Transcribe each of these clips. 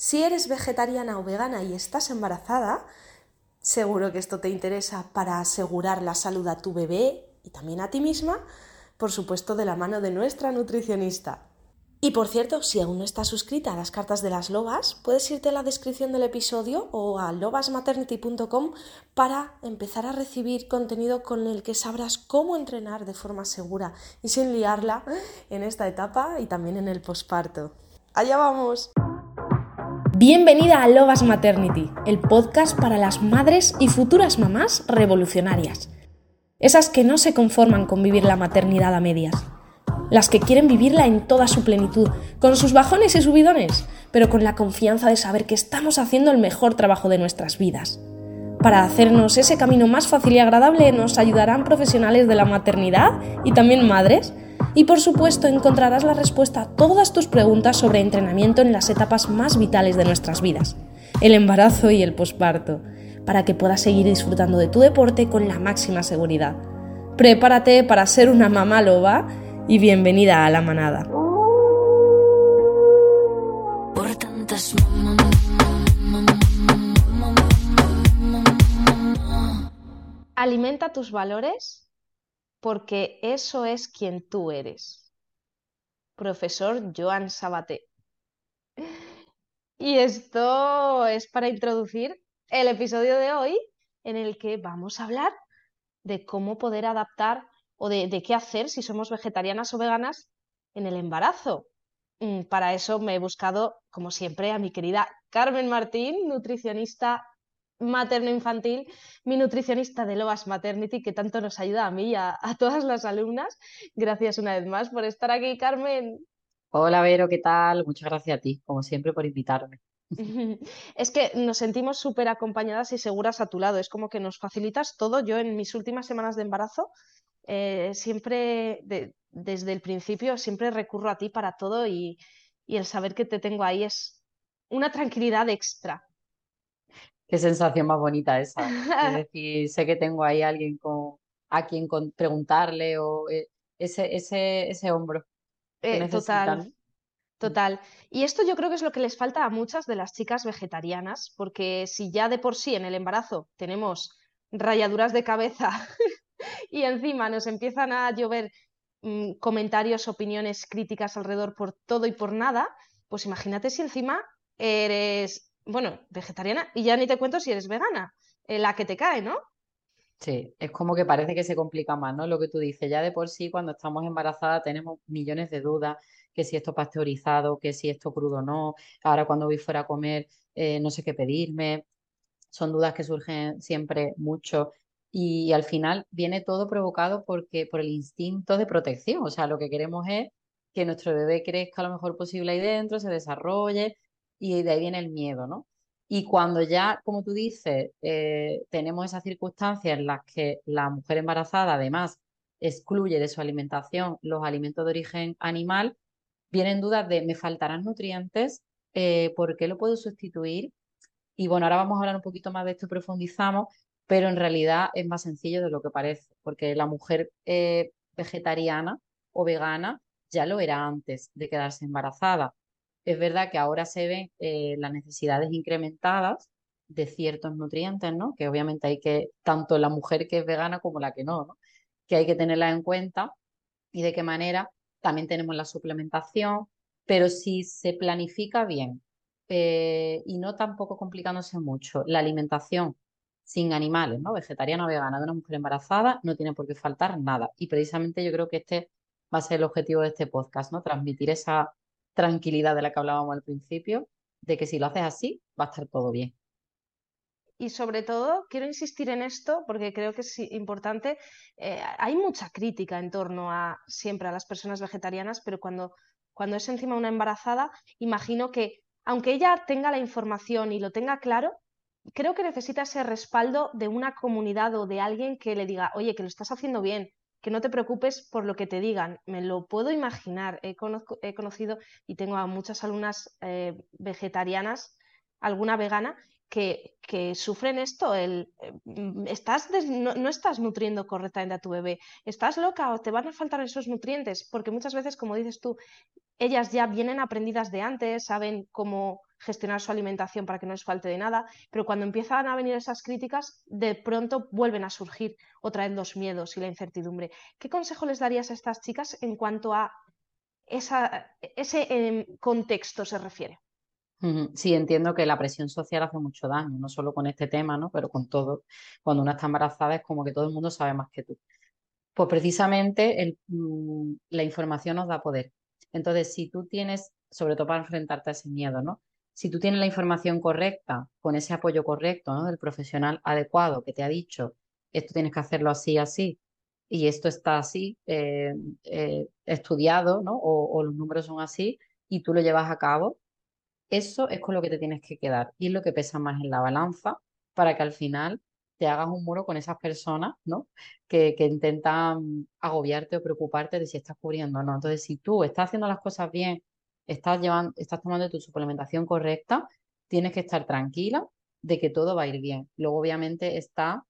Si eres vegetariana o vegana y estás embarazada, seguro que esto te interesa para asegurar la salud a tu bebé y también a ti misma, por supuesto de la mano de nuestra nutricionista. Y por cierto, si aún no estás suscrita a las cartas de las lobas, puedes irte a la descripción del episodio o a lobasmaternity.com para empezar a recibir contenido con el que sabrás cómo entrenar de forma segura y sin liarla en esta etapa y también en el posparto. ¡Allá vamos! Bienvenida a Lobas Maternity, el podcast para las madres y futuras mamás revolucionarias. Esas que no se conforman con vivir la maternidad a medias las que quieren vivirla en toda su plenitud, con sus bajones y subidones, pero con la confianza de saber que estamos haciendo el mejor trabajo de nuestras vidas. Para hacernos ese camino más fácil y agradable nos ayudarán profesionales de la maternidad y también madres, y por supuesto encontrarás la respuesta a todas tus preguntas sobre entrenamiento en las etapas más vitales de nuestras vidas, el embarazo y el posparto, para que puedas seguir disfrutando de tu deporte con la máxima seguridad. Prepárate para ser una mamá loba y bienvenida a la manada. Alimenta tus valores porque eso es quien tú eres. Profesor Joan Sabaté. Y esto es para introducir el episodio de hoy en el que vamos a hablar de cómo poder adaptar o de, qué hacer si somos vegetarianas o veganas en el embarazo. Mm, para eso me he buscado, como siempre, a mi querida Carmen Martín, nutricionista materno-infantil, mi nutricionista de Loas Maternity, que tanto nos ayuda a mí y a, todas las alumnas. Gracias una vez más por estar aquí, Carmen. Hola, Vero, ¿qué tal? Muchas gracias a ti, como siempre, por invitarme. Es que nos sentimos súper acompañadas y seguras a tu lado. Es como que nos facilitas todo. Yo en mis últimas semanas de embarazo eh, siempre, desde el principio, siempre recurro a ti para todo y, el saber que te tengo ahí es una tranquilidad extra. Qué sensación más bonita esa. Es decir, sé que tengo ahí alguien con, a quien preguntarle o eh, ese, ese, ese hombro que eh. Total. Total. Y esto yo creo que es lo que les falta a muchas de las chicas vegetarianas, porque si ya de por sí en el embarazo tenemos rayaduras de cabeza y encima nos empiezan a llover mm, comentarios, opiniones, críticas alrededor por todo y por nada, pues imagínate si encima eres, bueno, vegetariana y ya ni te cuento si eres vegana, eh, la que te cae, ¿no? Sí, es como que parece que se complica más, ¿no? Lo que tú dices, ya de por sí cuando estamos embarazadas tenemos millones de dudas, que si esto pasteurizado, que si esto crudo no, ahora cuando voy fuera a comer eh, no sé qué pedirme, son dudas que surgen siempre mucho y al final viene todo provocado porque, por el instinto de protección. O sea, lo que queremos es que nuestro bebé crezca lo mejor posible ahí dentro, se desarrolle y de ahí viene el miedo, ¿no? Y cuando ya, como tú dices, eh, tenemos esas circunstancias en las que la mujer embarazada además excluye de su alimentación los alimentos de origen animal, vienen dudas de, ¿me faltarán nutrientes? Eh, ¿Por qué lo puedo sustituir? Y bueno, ahora vamos a hablar un poquito más de esto y profundizamos, pero en realidad es más sencillo de lo que parece, porque la mujer eh, vegetariana o vegana ya lo era antes de quedarse embarazada. Es verdad que ahora se ven eh, las necesidades incrementadas de ciertos nutrientes, ¿no? Que obviamente hay que, tanto la mujer que es vegana como la que no, ¿no? Que hay que tenerla en cuenta y de qué manera. También tenemos la suplementación, pero si se planifica bien eh, y no tampoco complicándose mucho, la alimentación sin animales, ¿no? Vegetariana o vegana de una mujer embarazada, no tiene por qué faltar nada. Y precisamente yo creo que este va a ser el objetivo de este podcast, ¿no? Transmitir esa tranquilidad de la que hablábamos al principio, de que si lo haces así, va a estar todo bien. Y sobre todo, quiero insistir en esto porque creo que es importante. Eh, hay mucha crítica en torno a siempre a las personas vegetarianas, pero cuando, cuando es encima una embarazada, imagino que aunque ella tenga la información y lo tenga claro, creo que necesita ese respaldo de una comunidad o de alguien que le diga, oye, que lo estás haciendo bien, que no te preocupes por lo que te digan. Me lo puedo imaginar. He, conocido y tengo a muchas alumnas eh, vegetarianas, alguna vegana, que, sufren esto, el, mm, estás no, estás nutriendo correctamente a tu bebé, estás loca o te van a faltar esos nutrientes, porque muchas veces, como dices tú, ellas ya vienen aprendidas de antes, saben cómo gestionar su alimentación para que no les falte de nada, pero cuando empiezan a venir esas críticas, de pronto vuelven a surgir otra vez los miedos y la incertidumbre. ¿Qué consejo les darías a estas chicas en cuanto a ese em, contexto se refiere? Sí, entiendo que la presión social hace mucho daño, no solo con este tema, ¿no? pero con todo. Cuando una está embarazada es como que todo el mundo sabe más que tú. Pues precisamente mm, la información nos da poder. Entonces, si tú tienes, sobre todo para enfrentarte a ese miedo, ¿no? Si tú tienes la información correcta, con ese apoyo correcto, ¿no? Del profesional adecuado que te ha dicho, esto tienes que hacerlo así, así, y esto está así, eh, eh, estudiado, ¿no? O, los números son así, y tú lo llevas a cabo, eso es con lo que te tienes que quedar y es lo que pesa más en la balanza para que al final te hagas un muro con esas personas, ¿no? Que, que, intentan agobiarte o preocuparte de si estás cubriendo o no. Entonces, si tú estás haciendo las cosas bien, estás llevando, estás tomando tu suplementación correcta, tienes que estar tranquila de que todo va a ir bien. Luego, obviamente, está,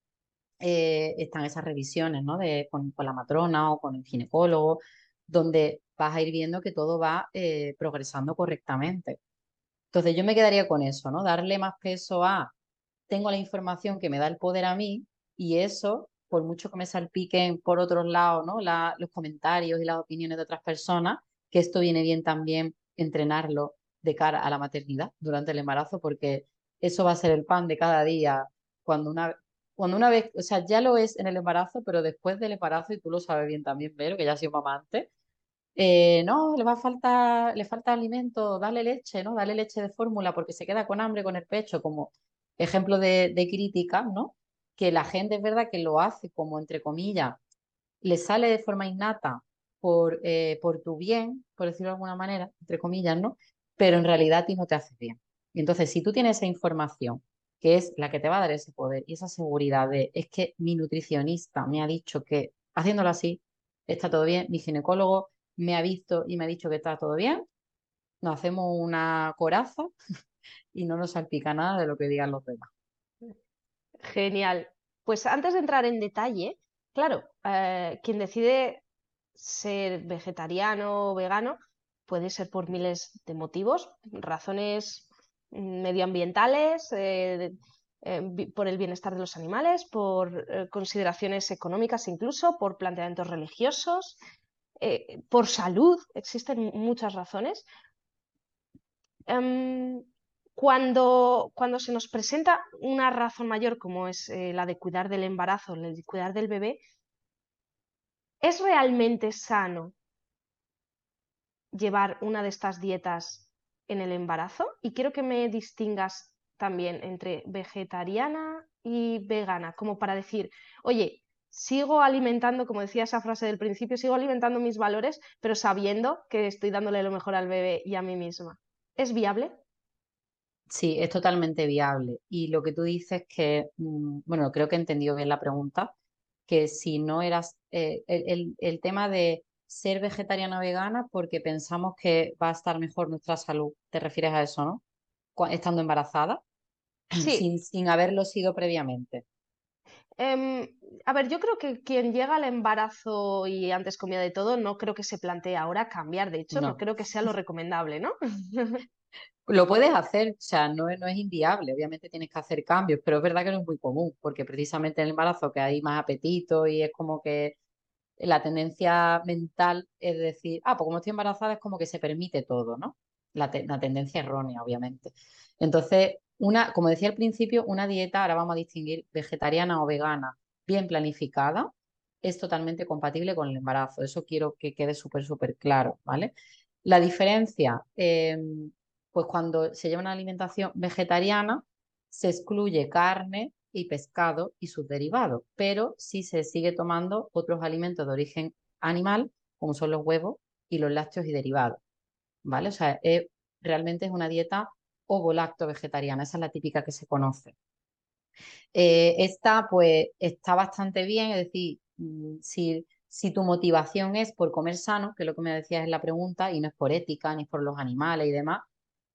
eh, están esas revisiones, ¿no? De, con, la matrona o con el ginecólogo, donde vas a ir viendo que todo va eh, progresando correctamente. Entonces yo me quedaría con eso, ¿no? Darle más peso a, tengo la información que me da el poder a mí y eso, por mucho que me salpiquen por otros lados, ¿no? los comentarios y las opiniones de otras personas, que esto viene bien también entrenarlo de cara a la maternidad durante el embarazo, porque eso va a ser el pan de cada día cuando una, cuando una vez, o sea, ya lo es en el embarazo, pero después del embarazo, y tú lo sabes bien también, pero que ya has sido mamá antes, eh, no, le va a le falta alimento, dale leche, ¿no? Dale leche de fórmula porque se queda con hambre con el pecho, como ejemplo de, crítica, ¿no? Que la gente es verdad que lo hace como, entre comillas, le sale de forma innata por, eh, por tu bien, por decirlo de alguna manera, entre comillas, ¿no? Pero en realidad a ti no te hace bien. Y entonces, si tú tienes esa información, que es la que te va a dar ese poder y esa seguridad de, es que mi nutricionista me ha dicho que haciéndolo así está todo bien, mi ginecólogo me ha visto y me ha dicho que está todo bien, nos hacemos una coraza y no nos salpica nada de lo que digan los demás. Genial. Pues antes de entrar en detalle, claro, eh, quien decide ser vegetariano o vegano puede ser por miles de motivos, razones medioambientales, eh, eh, por el bienestar de los animales, por consideraciones económicas incluso, por planteamientos religiosos, eh, por salud, existen muchas razones. Em, cuando, cuando, se nos presenta una razón mayor como es eh, la de cuidar del embarazo, la de cuidar del bebé, ¿es realmente sano llevar una de estas dietas en el embarazo? Y quiero que me distingas también entre vegetariana y vegana, como para decir, oye, sigo alimentando, como decía esa frase del principio, sigo alimentando mis valores, pero sabiendo que estoy dándole lo mejor al bebé y a mí misma. ¿Es viable? Sí, es totalmente viable. Y lo que tú dices que, mm, bueno, creo que he entendido bien la pregunta, que si no eras, eh, el, tema de ser vegetariana o vegana porque pensamos que va a estar mejor nuestra salud, ¿te refieres a eso, no? Estando embarazada, sin, sin haberlo sido previamente. Em, a ver, yo creo que quien llega al embarazo y antes comía de todo, no creo que se plantee ahora cambiar. De hecho, no, creo que sea lo recomendable, ¿no? Lo puedes hacer, o sea, no es, no es inviable, obviamente tienes que hacer cambios, pero es verdad que no es muy común, porque precisamente en el embarazo que hay más apetito y es como que la tendencia mental es decir, ah, pues como estoy embarazada es como que se permite todo, ¿no? La, la tendencia errónea, obviamente. Entonces, una, como decía al principio, una dieta, ahora vamos a distinguir vegetariana o vegana, bien planificada, es totalmente compatible con el embarazo. Eso quiero que quede súper, súper claro, ¿vale? La diferencia, em, pues cuando se lleva una alimentación vegetariana, se excluye carne y pescado y sus derivados, pero sí se sigue tomando otros alimentos de origen animal, como son los huevos y los lácteos y derivados, ¿vale? O sea, realmente es una dieta ovo-lacto vegetariana, esa es la típica que se conoce. Eh, esta pues está bastante bien, es decir, mm, si, tu motivación es por comer sano, que es lo que me decías en la pregunta, y no es por ética, ni por los animales y demás,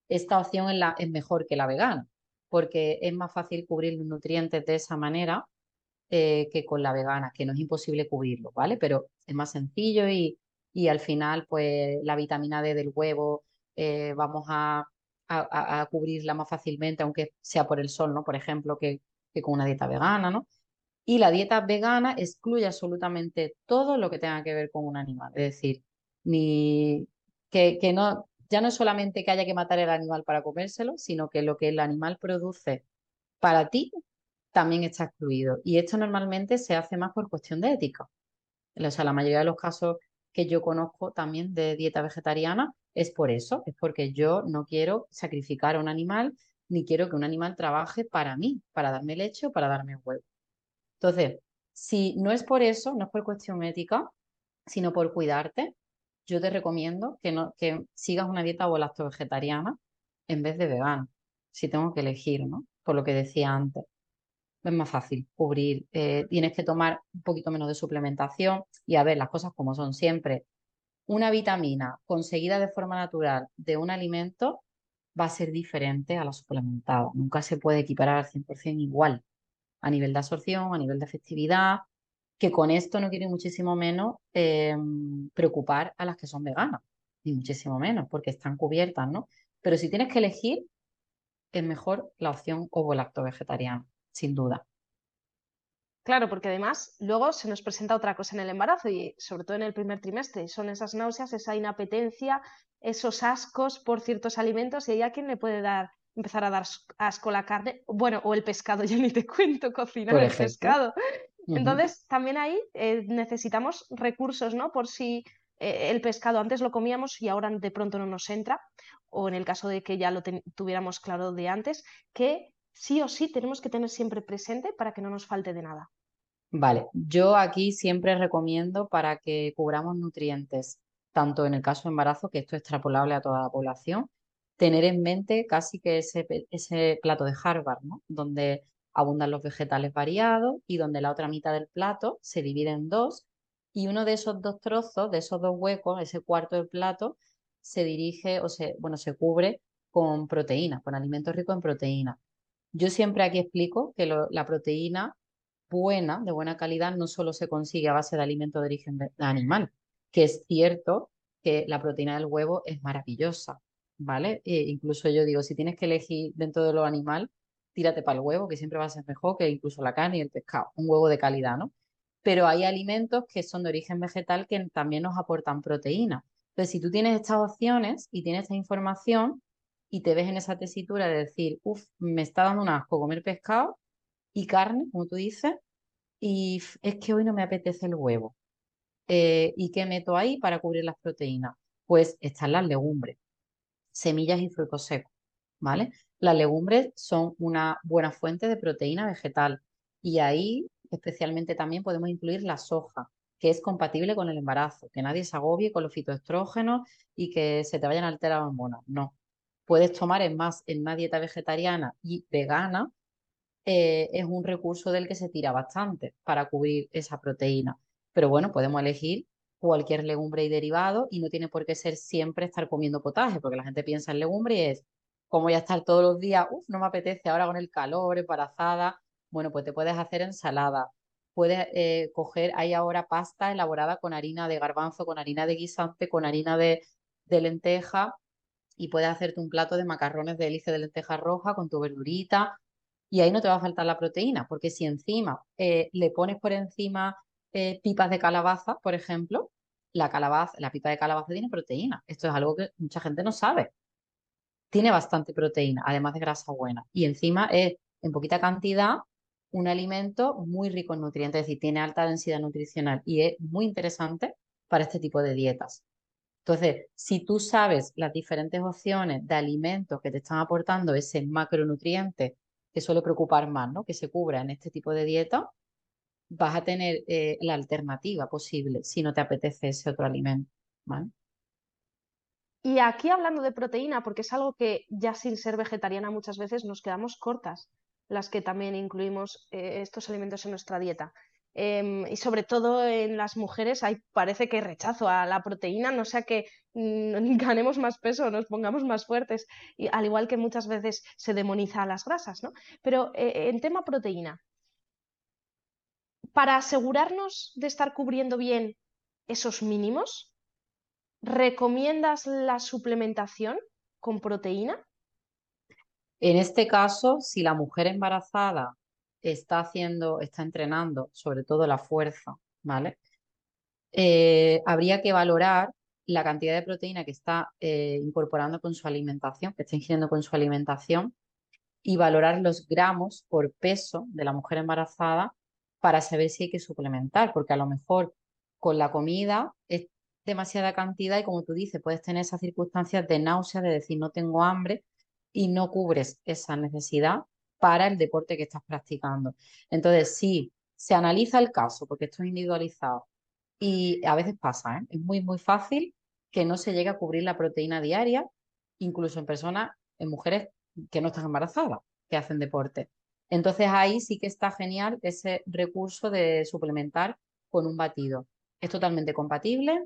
esta opción es, la, es mejor que la vegana, porque es más fácil cubrir los nutrientes de esa manera eh, que con la vegana, que no es imposible cubrirlo, ¿vale? Pero es más sencillo y, y al final, pues la vitamina D del huevo eh, vamos a, a, cubrirla más fácilmente, aunque sea por el sol, ¿no? Por ejemplo, que, con una dieta vegana, ¿no? Y la dieta vegana excluye absolutamente todo lo que tenga que ver con un animal. Es decir, ni que, que no, ya no es solamente que haya que matar el animal para comérselo, sino que lo que el animal produce para ti también está excluido. Y esto normalmente se hace más por cuestión de ética. O sea, la mayoría de los casos que yo conozco también de dieta vegetariana es por eso, es porque yo no quiero sacrificar a un animal ni quiero que un animal trabaje para mí, para darme leche o para darme huevo. Entonces, si no es por eso, no es por cuestión ética, sino por cuidarte, yo te recomiendo que, no, que sigas una dieta o vegetariana en vez de vegana, si tengo que elegir, ¿no? Por lo que decía antes. Es más fácil cubrir, eh, tienes que tomar un poquito menos de suplementación y a ver las cosas como son siempre. Una vitamina conseguida de forma natural de un alimento va a ser diferente a la suplementada. Nunca se puede equiparar al 100% igual a nivel de absorción, a nivel de efectividad, que con esto no quiere muchísimo menos em, preocupar a las que son veganas, ni muchísimo menos, porque están cubiertas, ¿no? Pero si tienes que elegir, es mejor la opción ovo-lacto vegetariana, sin duda. Claro, porque además luego se nos presenta otra cosa en el embarazo y sobre todo en el primer trimestre, son esas náuseas, esa inapetencia, esos ascos por ciertos alimentos y hay a quien le puede dar empezar a dar asco la carne, bueno, o el pescado, yo ni te cuento cocinar el pescado. Entonces, también ahí eh, necesitamos recursos, ¿no? Por si eh, el pescado antes lo comíamos y ahora de pronto no nos entra, o en el caso de que ya lo tuviéramos claro de antes, que sí o sí tenemos que tener siempre presente para que no nos falte de nada. Vale, yo aquí siempre recomiendo para que cubramos nutrientes, tanto en el caso de embarazo, que esto es extrapolable a toda la población, tener en mente casi que ese, ese plato de Harvard, ¿no? Donde abundan los vegetales variados y donde la otra mitad del plato se divide en dos y uno de esos dos trozos, de esos dos huecos, ese cuarto del plato, se dirige o se, bueno, se cubre con proteínas, con alimentos ricos en proteínas. Yo siempre aquí explico que la proteína buena, de buena calidad, no solo se consigue a base de alimentos de origen animal, que es cierto que la proteína del huevo es maravillosa, ¿vale? E incluso yo digo, si tienes que elegir dentro de lo animal, tírate para el huevo, que siempre va a ser mejor que incluso la carne y el pescado, un huevo de calidad, ¿no? Pero hay alimentos que son de origen vegetal que también nos aportan proteína. Entonces, si tú tienes estas opciones y tienes esta información y te ves en esa tesitura de decir, uff, me está dando un asco comer pescado y carne, como tú dices, y es que hoy no me apetece el huevo. Eh, ¿Y qué meto ahí para cubrir las proteínas? Pues están las legumbres, semillas y frutos secos, ¿vale? Las legumbres son una buena fuente de proteína vegetal y ahí especialmente también podemos incluir la soja, que es compatible con el embarazo, que nadie se agobie con los fitoestrógenos y que se te vayan a alterar las hormonas. No. Puedes tomar, en más, en una dieta vegetariana y vegana, eh, es un recurso del que se tira bastante para cubrir esa proteína. Pero bueno, podemos elegir cualquier legumbre y derivado y no tiene por qué ser siempre estar comiendo potaje, porque la gente piensa en legumbre y es como voy a estar todos los días, uff, no me apetece ahora con el calor, embarazada, bueno, pues te puedes hacer ensalada. Puedes eh, coger, hay ahora pasta elaborada con harina de garbanzo, con harina de guisante, con harina de, lenteja y puedes hacerte un plato de macarrones de hélice de lenteja roja con tu verdurita y ahí no te va a faltar la proteína, porque si encima eh, le pones por encima eh, pipas de calabaza, por ejemplo, la calabaza, la pipa de calabaza tiene proteína. Esto es algo que mucha gente no sabe tiene bastante proteína, además de grasa buena. Y encima es en poquita cantidad un alimento muy rico en nutrientes, es decir, tiene alta densidad nutricional y es muy interesante para este tipo de dietas. Entonces, si tú sabes las diferentes opciones de alimentos que te están aportando ese macronutriente que suele preocupar más, ¿no? Que se cubra en este tipo de dieta, vas a tener eh, la alternativa posible si no te apetece ese otro alimento, ¿vale? Y aquí hablando de proteína, porque es algo que ya sin ser vegetariana muchas veces nos quedamos cortas, las que también incluimos eh, estos alimentos en nuestra dieta. Em, y sobre todo en las mujeres hay, parece que hay rechazo a la proteína, no sea que mm, ganemos más peso, nos pongamos más fuertes, y, al igual que muchas veces se demoniza a las grasas, ¿no? Pero eh, en tema proteína, para asegurarnos de estar cubriendo bien esos mínimos, ¿recomiendas la suplementación con proteína? En este caso, si la mujer embarazada está haciendo, está entrenando, sobre todo la fuerza, ¿vale? Eh, habría que valorar la cantidad de proteína que está eh, incorporando con su alimentación, que está ingiriendo con su alimentación, y valorar los gramos por peso de la mujer embarazada para saber si hay que suplementar, porque a lo mejor con la comida es demasiada cantidad y como tú dices, puedes tener esas circunstancias de náusea, de decir no tengo hambre y no cubres esa necesidad para el deporte que estás practicando. Entonces, si se analiza el caso, porque esto es individualizado, y a veces pasa, ¿eh? es muy, muy fácil que no se llegue a cubrir la proteína diaria, incluso en personas, en mujeres que no están embarazadas, que hacen deporte. Entonces ahí sí que está genial ese recurso de suplementar con un batido. Es totalmente compatible,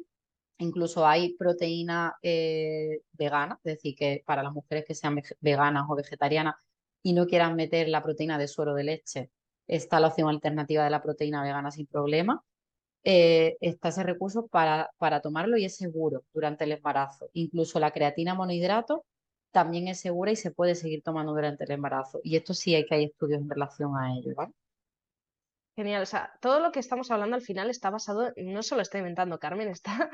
incluso hay proteína eh, vegana, es decir, que para las mujeres que sean veganas o vegetarianas y no quieran meter la proteína de suero de leche, está la opción alternativa de la proteína vegana sin problema. Eh, está ese recurso para, para tomarlo y es seguro durante el embarazo. Incluso la creatina monohidrato también es segura y se puede seguir tomando durante el embarazo. Y esto sí hay que hay estudios en relación a ello, Genial, o sea, todo lo que estamos hablando al final está basado, no solo está inventando Carmen, está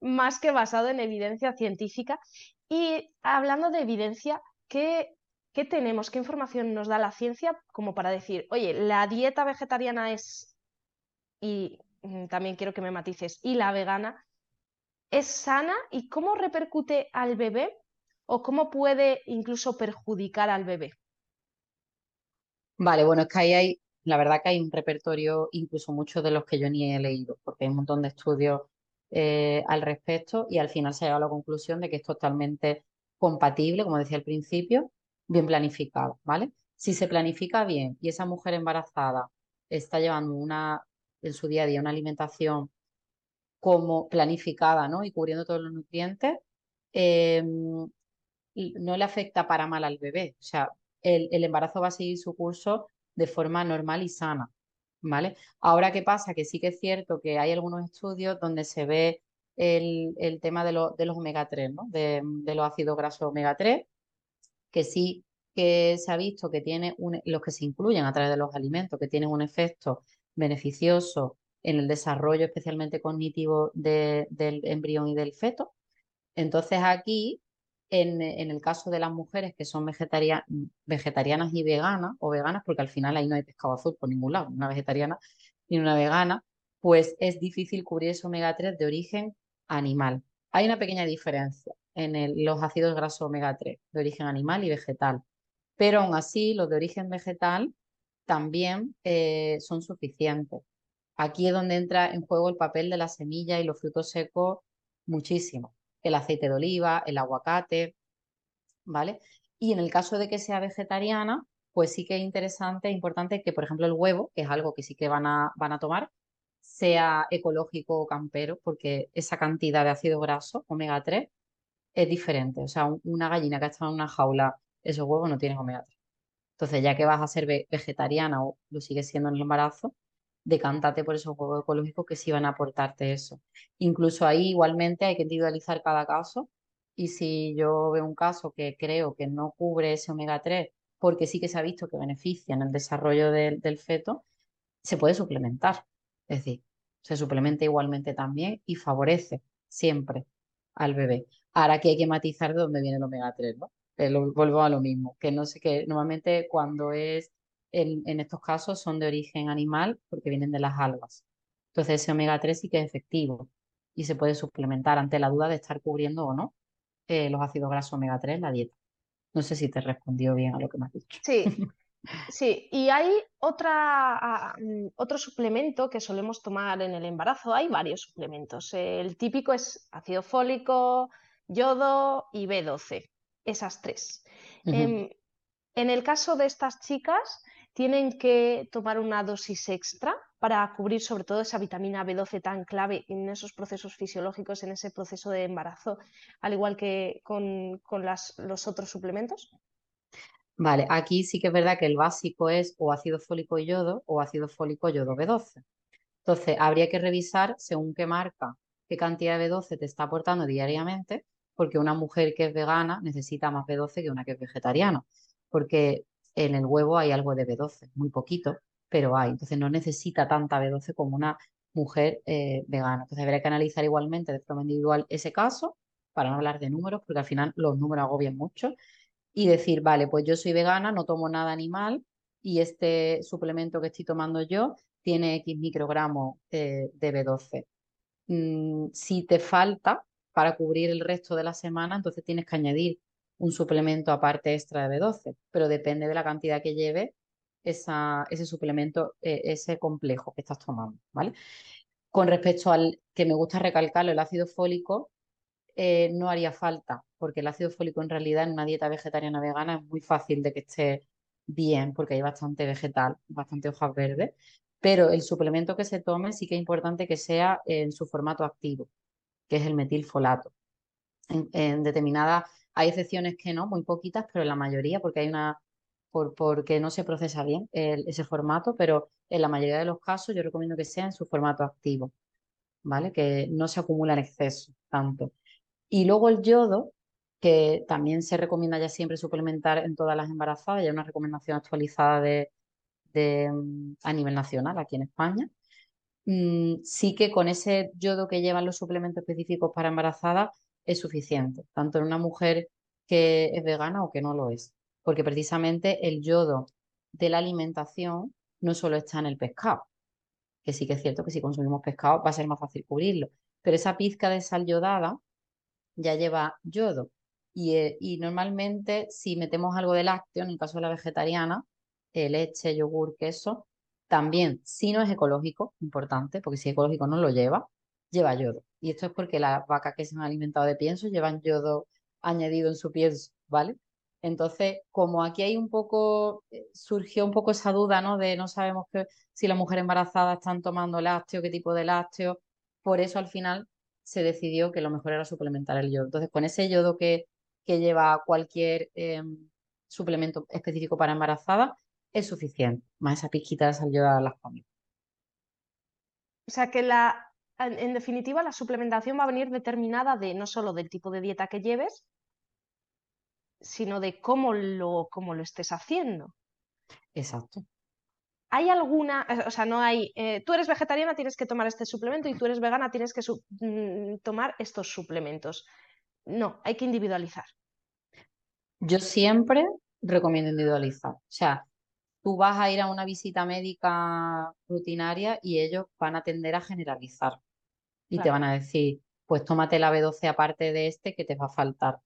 más que basado en evidencia científica. Y hablando de evidencia, ¿qué ¿qué tenemos? ¿Qué información nos da la ciencia como para decir, oye, la dieta vegetariana es, y mm, también quiero que me matices, y la vegana es sana y cómo repercute al bebé o cómo puede incluso perjudicar al bebé? Vale, bueno, es que ahí hay, la verdad que hay un repertorio, incluso muchos de los que yo ni he leído, porque hay un montón de estudios eh, al respecto y al final se ha llegado a la conclusión de que es totalmente compatible, como decía al principio, bien planificado, ¿vale? Si se planifica bien y esa mujer embarazada está llevando una, en su día a día una alimentación como planificada, ¿no? Y cubriendo todos los nutrientes, em, no le afecta para mal al bebé. O sea, el, embarazo va a seguir su curso de forma normal y sana, ¿vale? Ahora, ¿qué pasa? Que sí que es cierto que hay algunos estudios donde se ve el, tema de, de, los omega 3, ¿no? De, de, los ácidos grasos omega 3, que sí que se ha visto que tiene los que se incluyen a través de los alimentos, que tienen un efecto beneficioso en el desarrollo especialmente cognitivo del embrión y del feto. Entonces aquí, en, el caso de las mujeres que son vegetarianas y veganas, o veganas, porque al final ahí no hay pescado azul por ningún lado, una vegetariana ni una vegana, pues es difícil cubrir ese omega 3 de origen animal. Hay una pequeña diferencia en los ácidos grasos omega 3 de origen animal y vegetal. Pero aún así, los de origen vegetal también eh, son suficientes. Aquí es donde entra en juego el papel de la semilla y los frutos secos muchísimo. El aceite de oliva, el aguacate, ¿vale? Y en el caso de que sea vegetariana, pues sí que es interesante importante que, por ejemplo, el huevo, que es algo que sí que van a, van a tomar, sea ecológico o campero, porque esa cantidad de ácido graso, omega 3, es diferente. O sea, una gallina que ha estado en una jaula, esos huevos no tienen omega 3. Entonces, ya que vas a ser vegetariana o lo sigues siendo en el embarazo, decántate por esos huevos ecológicos que sí van a aportarte eso. Incluso ahí igualmente hay que individualizar cada caso y si yo veo un caso que creo que no cubre ese omega 3 porque sí que se ha visto que beneficia en el desarrollo del feto, se puede suplementar. Es decir, se suplementa igualmente también y favorece siempre al bebé. Ahora que hay que matizar de dónde viene el omega 3, ¿no? Eh, vuelvo a lo mismo, que no sé qué, normalmente cuando es en, en, estos casos son de origen animal porque vienen de las algas. Entonces ese omega 3 sí que es efectivo y se puede suplementar ante la duda de estar cubriendo o no eh, los ácidos grasos omega 3 en la dieta. No sé si te respondió bien a lo que me has dicho. Sí, Sí, y hay otra, mm, otro suplemento que solemos tomar en el embarazo. Hay varios suplementos. El típico es ácido fólico, yodo y B12, esas tres. En el caso de estas chicas, tienen que tomar una dosis extra para cubrir sobre todo esa vitamina B12 tan clave en esos procesos fisiológicos, en ese proceso de embarazo, al igual que con, los otros suplementos? Vale, aquí sí que es verdad que el básico es o ácido fólico y yodo o ácido fólico yodo B12. Entonces, habría que revisar según qué marca, qué cantidad de B12 te está aportando diariamente, porque una mujer que es vegana necesita más B12 que una que es vegetariana, porque en el huevo hay algo de B12, muy poquito, pero hay. Entonces, no necesita tanta B12 como una mujer eh, vegana. Entonces, habría que analizar igualmente de forma individual ese caso, para no hablar de números, porque al final los números agobian mucho, y decir, vale, pues yo soy vegana, no tomo nada animal, y este suplemento que estoy tomando yo tiene X microgramos de B12. Mm, si te falta para cubrir el resto de la semana, entonces tienes que añadir un suplemento aparte extra de B12, pero depende de la cantidad que lleve ese suplemento, eh, ese complejo que estás tomando, ¿vale? Con respecto al que me gusta recalcarlo, el ácido fólico, eh, no haría falta, porque el ácido fólico en realidad en una dieta vegetariana vegana es muy fácil de que esté bien, porque hay bastante vegetal, bastante hojas verdes, pero el suplemento que se tome sí que es importante que sea en su formato activo, que es el metilfolato. En, determinadas, hay excepciones que no, muy poquitas, pero en la mayoría, porque hay una, por, porque no se procesa bien ese formato, pero en la mayoría de los casos yo recomiendo que sea en su formato activo, ¿vale? Que no se acumula en exceso tanto. Y luego el yodo, que también se recomienda ya siempre suplementar en todas las embarazadas, ya una recomendación actualizada de, Mm, a nivel nacional aquí en España. Mm, sí que con ese yodo que llevan los suplementos específicos para embarazadas es suficiente, tanto en una mujer que es vegana o que no lo es, porque precisamente el yodo de la alimentación no solo está en el pescado, que sí que es cierto que si consumimos pescado va a ser más fácil cubrirlo, pero esa pizca de sal yodada ya lleva yodo. Y, eh, y normalmente si metemos algo de lácteo, en el caso de la vegetariana, eh, leche, yogur, queso. También, si no es ecológico, importante, porque si es ecológico no lo lleva, lleva yodo. Y esto es porque las vacas que se han alimentado de pienso llevan yodo añadido en su pienso, ¿vale? Entonces, como aquí hay un poco, eh, surgió un poco esa duda, ¿no? De no sabemos que, si las mujeres embarazadas están tomando lácteo, qué tipo de lácteo, por eso al final se decidió que lo mejor era suplementar el yodo. Entonces, con ese yodo que, que lleva cualquier em, suplemento específico para embarazadas, es suficiente, más esa pizquita de sal a las comidas. O sea que la, en definitiva la suplementación va a venir determinada de no solo del tipo de dieta que lleves, sino de cómo lo, cómo lo estés haciendo. Exacto. ¿Hay alguna, eh, o sea, no hay, eh, tú eres vegetariana, tienes que tomar este suplemento y tú eres vegana, tienes que mm, tomar estos suplementos? No, hay que individualizar. Yo siempre recomiendo individualizar. O sea, tú vas a ir a una visita médica rutinaria y ellos van a tender a generalizar y te van a decir, pues tómate la B12 aparte de este que te va a faltar.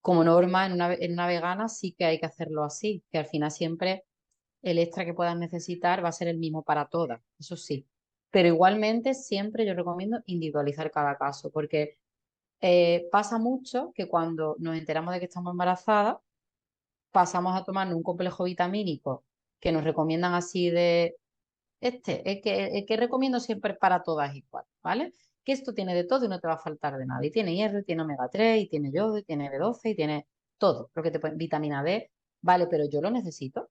Como norma, en una, en una vegana sí que hay que hacerlo así, que al final siempre el extra que puedas necesitar va a ser el mismo para todas, eso sí. Pero igualmente siempre yo recomiendo individualizar cada caso, porque eh, pasa mucho que cuando nos enteramos de que estamos embarazadas, pasamos a tomar un complejo vitamínico que nos recomiendan así de este, es que, que recomiendo siempre para todas igual, ¿vale? Que esto tiene de todo y no te va a faltar de nada. Y tiene hierro, tiene omega 3, y tiene yodo, y tiene B12, y tiene todo. Lo que te vitamina D, vale, pero yo lo necesito.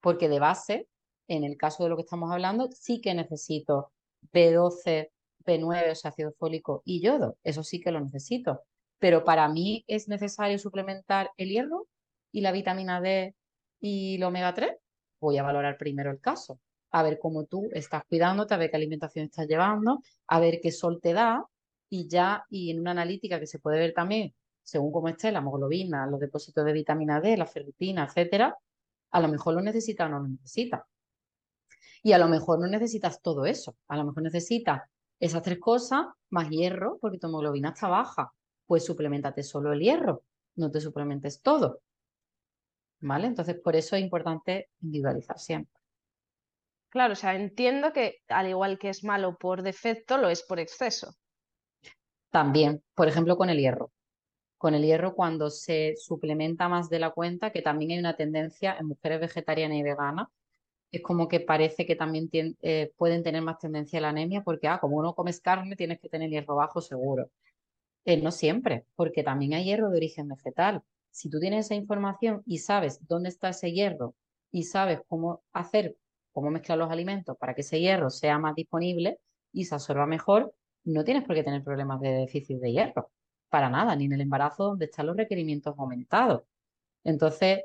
Porque de base, en el caso de lo que estamos hablando, sí que necesito B12, B9, o sea, ácido fólico y yodo. Eso sí que lo necesito. Pero para mí es necesario suplementar el hierro y la vitamina D y el omega 3 voy a valorar primero el caso, a ver cómo tú estás cuidándote, a ver qué alimentación estás llevando, a ver qué sol te da y ya, y en una analítica que se puede ver también, según cómo esté la hemoglobina, los depósitos de vitamina D, la ferritina, etcétera, a lo mejor lo necesitas o no lo necesitas. Y a lo mejor no necesitas todo eso, a lo mejor necesitas esas tres cosas más hierro, porque tu hemoglobina está baja. Pues suplementate solo el hierro, no te suplementes todo. ¿Vale? Entonces, por eso es importante individualizar siempre. Claro, o sea, entiendo que al igual que es malo por defecto, lo es por exceso. También, por ejemplo, con el hierro. Con el hierro, cuando se suplementa más de la cuenta, que también hay una tendencia en mujeres vegetarianas y veganas es como que parece que también eh, pueden tener más tendencia a la anemia porque, ah, como uno comes carne, tienes que tener hierro bajo seguro. Eh, no siempre, porque también hay hierro de origen vegetal. Si tú tienes esa información y sabes dónde está ese hierro y sabes cómo hacer, cómo mezclar los alimentos para que ese hierro sea más disponible y se absorba mejor, no tienes por qué tener problemas de déficit de hierro. Para nada, ni en el embarazo donde están los requerimientos aumentados. Entonces,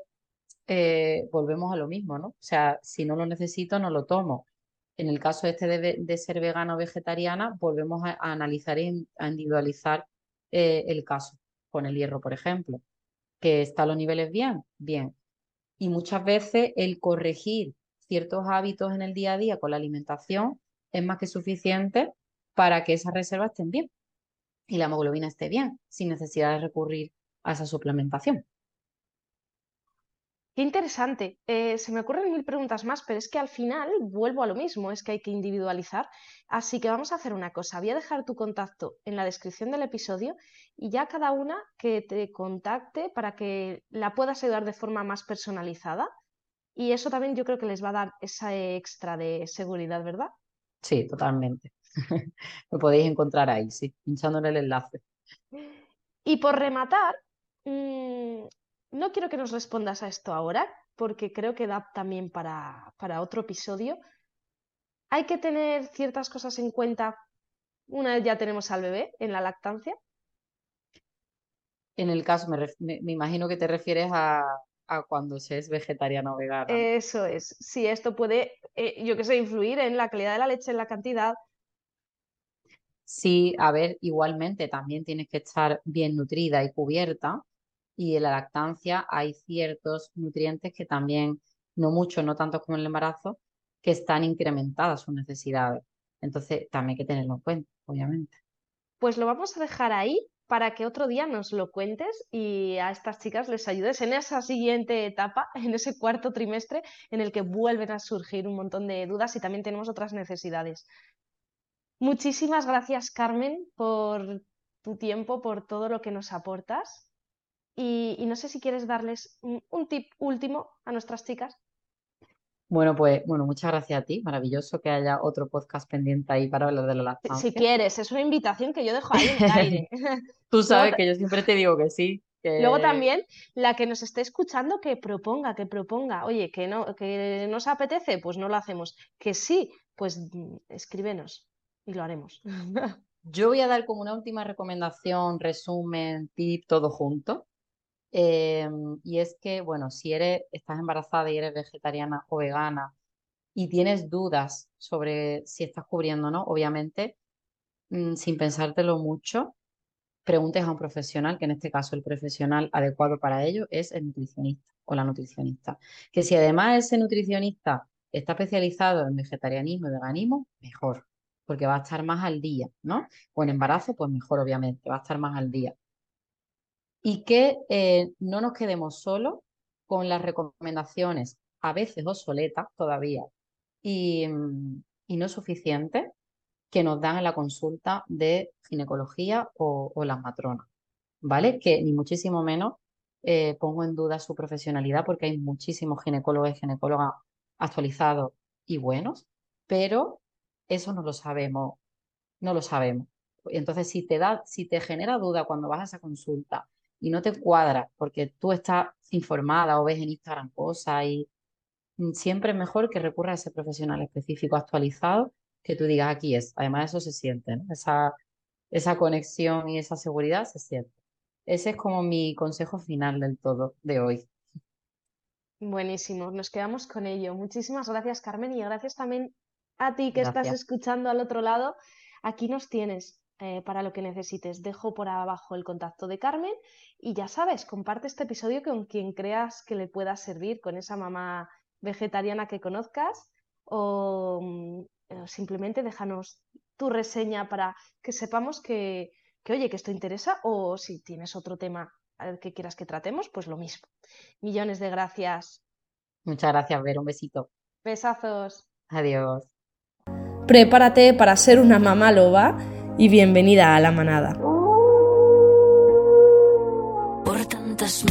eh, volvemos a lo mismo, ¿no? O sea, si no lo necesito, no lo tomo. En el caso este de, ser vegana o vegetariana, volvemos a, analizar y a individualizar eh, el caso con el hierro, por ejemplo. ¿Que está los niveles bien? Bien. Y muchas veces el corregir ciertos hábitos en el día a día con la alimentación es más que suficiente para que esas reservas estén bien y la hemoglobina esté bien, sin necesidad de recurrir a esa suplementación. Qué interesante. Eh, se me ocurren mil preguntas más, pero es que al final vuelvo a lo mismo, es que hay que individualizar. Así que vamos a hacer una cosa. Voy a dejar tu contacto en la descripción del episodio y ya cada una que te contacte para que la puedas ayudar de forma más personalizada. Y eso también yo creo que les va a dar esa extra de seguridad, ¿verdad? Sí, totalmente. Lo podéis encontrar ahí, sí, pinchándole el enlace. Y por rematar, mm, no quiero que nos respondas a esto ahora, porque creo que da también para, otro episodio. Hay que tener ciertas cosas en cuenta una vez ya tenemos al bebé en la lactancia. En el caso, me, imagino que te refieres a, cuando se es vegetariano o vegano. Eso es. Sí, esto puede, eh, yo qué sé, influir en la calidad de la leche, en la cantidad. Sí, a ver, igualmente también tienes que estar bien nutrida y cubierta y en la lactancia hay ciertos nutrientes que también, no mucho, no tanto como en el embarazo, que están incrementadas sus necesidades. Entonces, también hay que tenerlo en cuenta, obviamente. Pues lo vamos a dejar ahí para que otro día nos lo cuentes y a estas chicas les ayudes en esa siguiente etapa, en ese cuarto trimestre en el que vuelven a surgir un montón de dudas y también tenemos otras necesidades. Muchísimas gracias, Carmen, por tu tiempo, por todo lo que nos aportas. Y, no sé si quieres darles un, tip último a nuestras chicas. Bueno, pues bueno, muchas gracias a ti. Maravilloso que haya otro podcast pendiente ahí para hablar de la lactancia. Si quieres, es una invitación que yo dejo ahí en el aire. Tú sabes que yo siempre te digo que sí. Luego también la que nos esté escuchando que proponga, que proponga. Oye, que no, que nos apetece, pues no lo hacemos. Que sí, pues escríbenos y lo haremos. Yo voy a dar como una última recomendación, resumen, tip, todo junto. Em, y es que, bueno, si eres, estás embarazada y eres vegetariana o vegana y tienes dudas sobre si estás cubriendo o no, obviamente, mm, sin pensártelo mucho, preguntes a un profesional, que en este caso el profesional adecuado para ello es el nutricionista o la nutricionista. Que si además ese nutricionista está especializado en vegetarianismo y veganismo, mejor, porque va a estar más al día, ¿no? O en embarazo, pues mejor, obviamente, va a estar más al día y que eh, no nos quedemos solo con las recomendaciones, a veces obsoletas todavía, y, mm, no suficientes que nos dan en la consulta de ginecología o, las matronas, ¿vale? Que ni muchísimo menos eh, pongo en duda su profesionalidad porque hay muchísimos ginecólogos y ginecólogas actualizados y buenos, pero eso no lo sabemos, no lo sabemos. Entonces, si te da, si te genera duda cuando vas a esa consulta y no te cuadra porque tú estás informada o ves en Instagram cosas y mm, siempre es mejor que recurra a ese profesional específico actualizado que tú digas aquí es. Además eso se siente, esa, esa conexión y esa seguridad se siente. Ese es como mi consejo final del todo de hoy. Buenísimo, nos quedamos con ello. Muchísimas gracias, Carmen, y gracias también a ti que estás escuchando al otro lado. Aquí nos tienes. Eh, para lo que necesites. Dejo por abajo el contacto de Carmen y ya sabes, comparte este episodio con quien creas que le pueda servir, con esa mamá vegetariana que conozcas o mm, eh, simplemente déjanos tu reseña para que sepamos que, que, oye, que esto interesa o si tienes otro tema al que quieras que tratemos, pues lo mismo. Millones de gracias. Muchas gracias, Ver, un besito. Besazos. Adiós. Prepárate para ser una mamá loba y bienvenida a la manada. Por tantas